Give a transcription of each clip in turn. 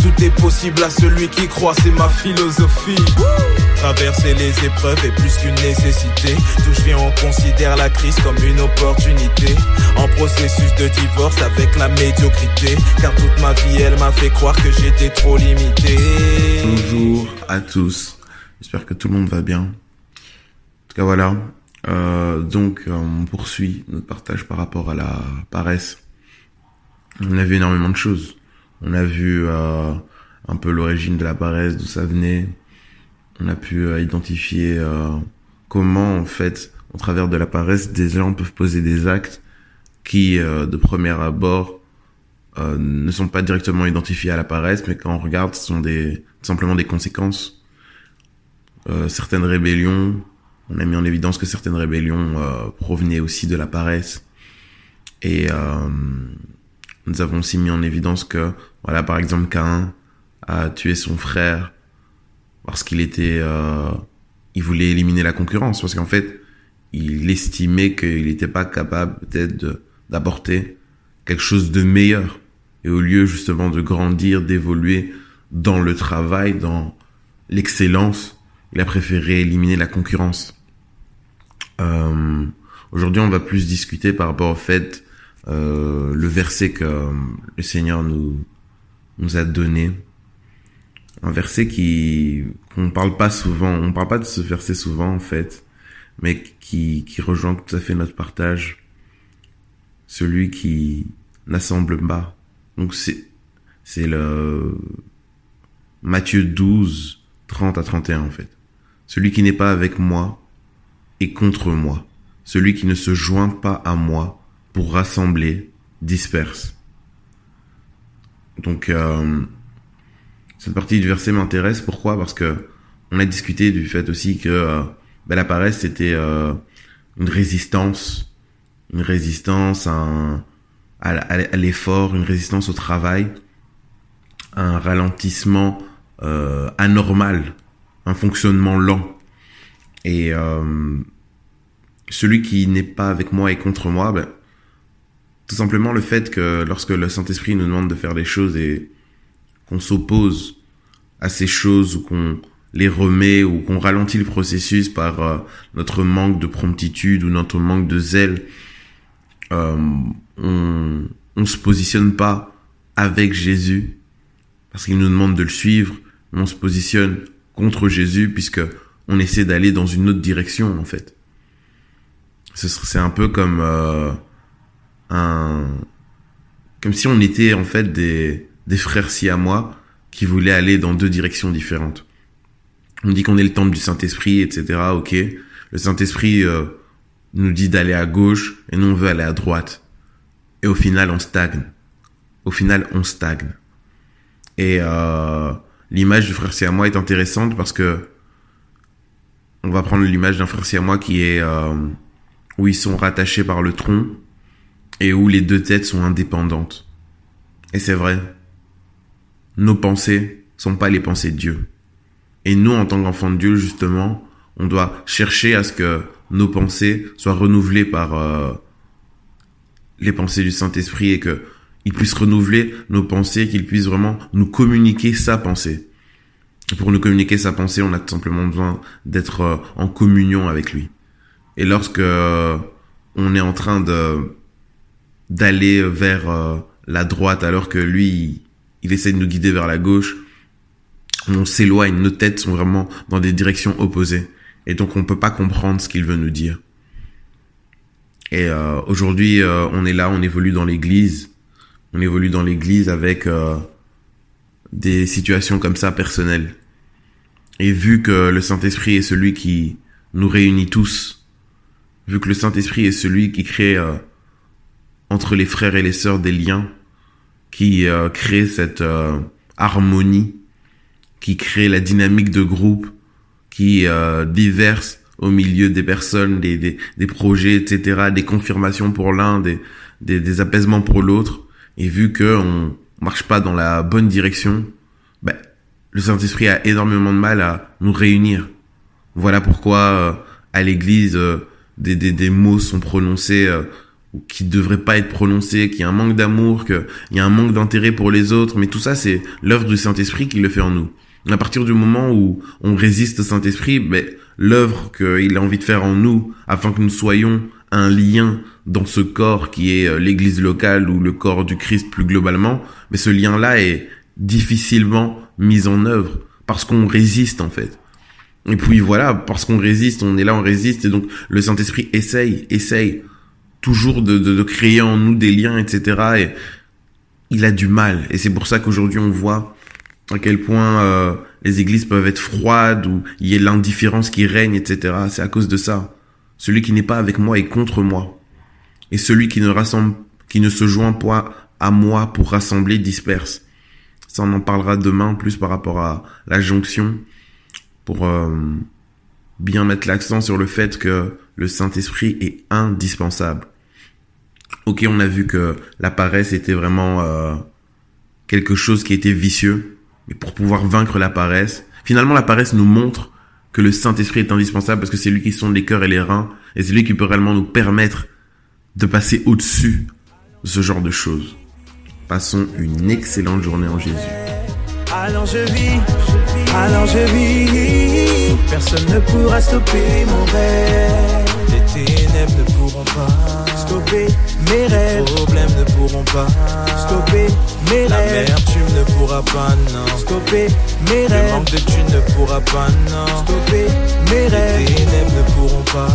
tout est possible à celui qui croit, c'est ma philosophie. Traverser les épreuves est plus qu'une nécessité. D'où je viens, on considère la crise comme une opportunité. En processus de divorce avec la médiocrité. Car toute ma vie, elle m'a fait croire que j'étais trop limité. Bonjour à tous. J'espère que tout le monde va bien. En tout cas, voilà. Euh, donc, euh, on poursuit notre partage par rapport à la paresse. On a vu énormément de choses. On a vu euh, un peu l'origine de la paresse, d'où ça venait. On a pu euh, identifier euh, comment, en fait, au travers de la paresse, des gens peuvent poser des actes qui, de premier abord, ne sont pas directement identifiés à la paresse, mais quand on regarde, ce sont des, simplement des conséquences. certaines rébellions, on a mis en évidence que certaines rébellions provenaient aussi de la paresse. Et nous avons aussi mis en évidence que, voilà, par exemple, Cain a tué son frère parce qu'il était, euh, il voulait éliminer la concurrence, parce qu'en fait, il estimait qu'il n'était pas capable peut-être d'apporter quelque chose de meilleur. Et au lieu justement de grandir, d'évoluer dans le travail, dans l'excellence, il a préféré éliminer la concurrence. Euh, Aujourd'hui, on va plus discuter par rapport au fait euh, le verset que le Seigneur nous nous a donné un verset qui qu'on parle pas souvent, on parle pas de ce verset souvent en fait, mais qui qui rejoint tout à fait notre partage, celui qui n'assemble pas. Donc c'est c'est le Matthieu 12 30 à 31 en fait. Celui qui n'est pas avec moi est contre moi. Celui qui ne se joint pas à moi pour rassembler disperse. Donc euh, cette partie du verset m'intéresse. Pourquoi? Parce que on a discuté du fait aussi que euh, ben, la paresse c'était euh, une résistance, une résistance à, l'effort, une résistance au travail, un ralentissement euh, anormal, un fonctionnement lent. Et euh, celui qui n'est pas avec moi et contre moi, ben, tout simplement le fait que lorsque le Saint-Esprit nous demande de faire des choses et qu'on s'oppose à ces choses ou qu'on les remet ou qu'on ralentit le processus par euh, notre manque de promptitude ou notre manque de zèle, euh, on on se positionne pas avec Jésus parce qu'il nous demande de le suivre, on se positionne contre Jésus puisque on essaie d'aller dans une autre direction en fait. C'est un peu comme euh, un comme si on était en fait des des frères si à moi qui voulaient aller dans deux directions différentes. On dit qu'on est le temple du Saint-Esprit, etc. Ok, le Saint-Esprit euh, nous dit d'aller à gauche et nous on veut aller à droite. Et au final, on stagne. Au final, on stagne. Et euh, l'image du frère moi est intéressante parce que on va prendre l'image d'un frère moi qui est euh, où ils sont rattachés par le tronc et où les deux têtes sont indépendantes. Et c'est vrai nos pensées sont pas les pensées de Dieu. Et nous, en tant qu'enfants de Dieu, justement, on doit chercher à ce que nos pensées soient renouvelées par euh, les pensées du Saint-Esprit et que il puisse renouveler nos pensées, qu'il puisse vraiment nous communiquer sa pensée. pour nous communiquer sa pensée, on a tout simplement besoin d'être euh, en communion avec lui. Et lorsque euh, on est en train de d'aller vers la droite alors que lui il essaie de nous guider vers la gauche. On s'éloigne, nos têtes sont vraiment dans des directions opposées. Et donc on peut pas comprendre ce qu'il veut nous dire. Et euh, aujourd'hui, euh, on est là, on évolue dans l'église. On évolue dans l'église avec euh, des situations comme ça personnelles. Et vu que le Saint-Esprit est celui qui nous réunit tous, vu que le Saint-Esprit est celui qui crée entre les frères et les sœurs des liens, qui euh, crée cette euh, harmonie, qui crée la dynamique de groupe, qui euh, diverse au milieu des personnes, des, des, des projets, etc., des confirmations pour l'un, des, des, des, apaisements pour l'autre. Et vu que on marche pas dans la bonne direction, ben, le Saint-Esprit a énormément de mal à nous réunir. Voilà pourquoi à l'église, des, des, des mots sont prononcés euh, qui devraient pas être prononcés, qu'il y a un manque d'amour, qu'il y a un manque d'intérêt pour les autres, mais tout ça c'est l'œuvre du Saint-Esprit qui le fait en nous. À partir du moment où on résiste au Saint-Esprit, ben, l'œuvre qu'il a envie de faire en nous, afin que nous soyons un lien dans ce corps qui est euh, l'église locale ou le corps du Christ plus globalement, mais ce lien-là est difficilement mis en œuvre parce qu'on résiste en fait. Et puis voilà, parce qu'on résiste, on est là, on résiste, et donc le Saint-Esprit essaye, essaye toujours de, de, de, créer en nous des liens, etc. Et il a du mal. Et c'est pour ça qu'aujourd'hui on voit à quel point euh, les églises peuvent être froides, ou il y a l'indifférence qui règne, etc. C'est à cause de ça. Celui qui n'est pas avec moi est contre moi. Et celui qui ne rassemble, qui ne se joint pas à moi pour rassembler disperse. Ça, on en parlera demain plus par rapport à la jonction pour euh, bien mettre l'accent sur le fait que le Saint-Esprit est indispensable. Ok, on a vu que la paresse était vraiment euh, quelque chose qui était vicieux, mais pour pouvoir vaincre la paresse, finalement la paresse nous montre que le Saint-Esprit est indispensable parce que c'est lui qui sonde les cœurs et les reins, et c'est lui qui peut réellement nous permettre de passer au-dessus de ce genre de choses. Passons une excellente journée en Jésus. Alors je vis, alors je vis. Personne ne pourra stopper mon rêve. Les ténèbres ne pourront pas stopper mes rêves. Les problèmes ne pourront pas stopper mes rêves. Ne pourra pas, non. Stopper mes rêves. Le manque de thunes ne pourra pas, non. Stopper mes rêves. Les ténèbres ne pourront pas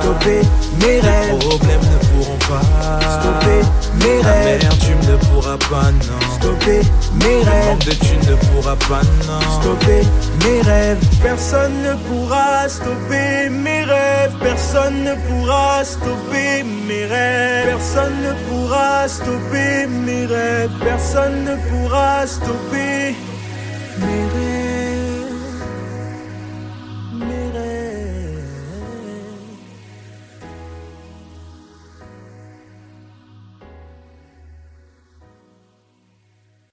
stopper mes rêves. Les problèmes ne pourront pas stopper mes rêves. L'amertume ne pourra pas, non. Stopper mes rêves. Le manque de thunes ne pourra pas, non. Stopper mes rêves. Personne ne pourra stopper mes rêves. Personne ne pourra stopper mes rêves. Personne ne pourra stopper mes rêves. Personne ne pourra stopper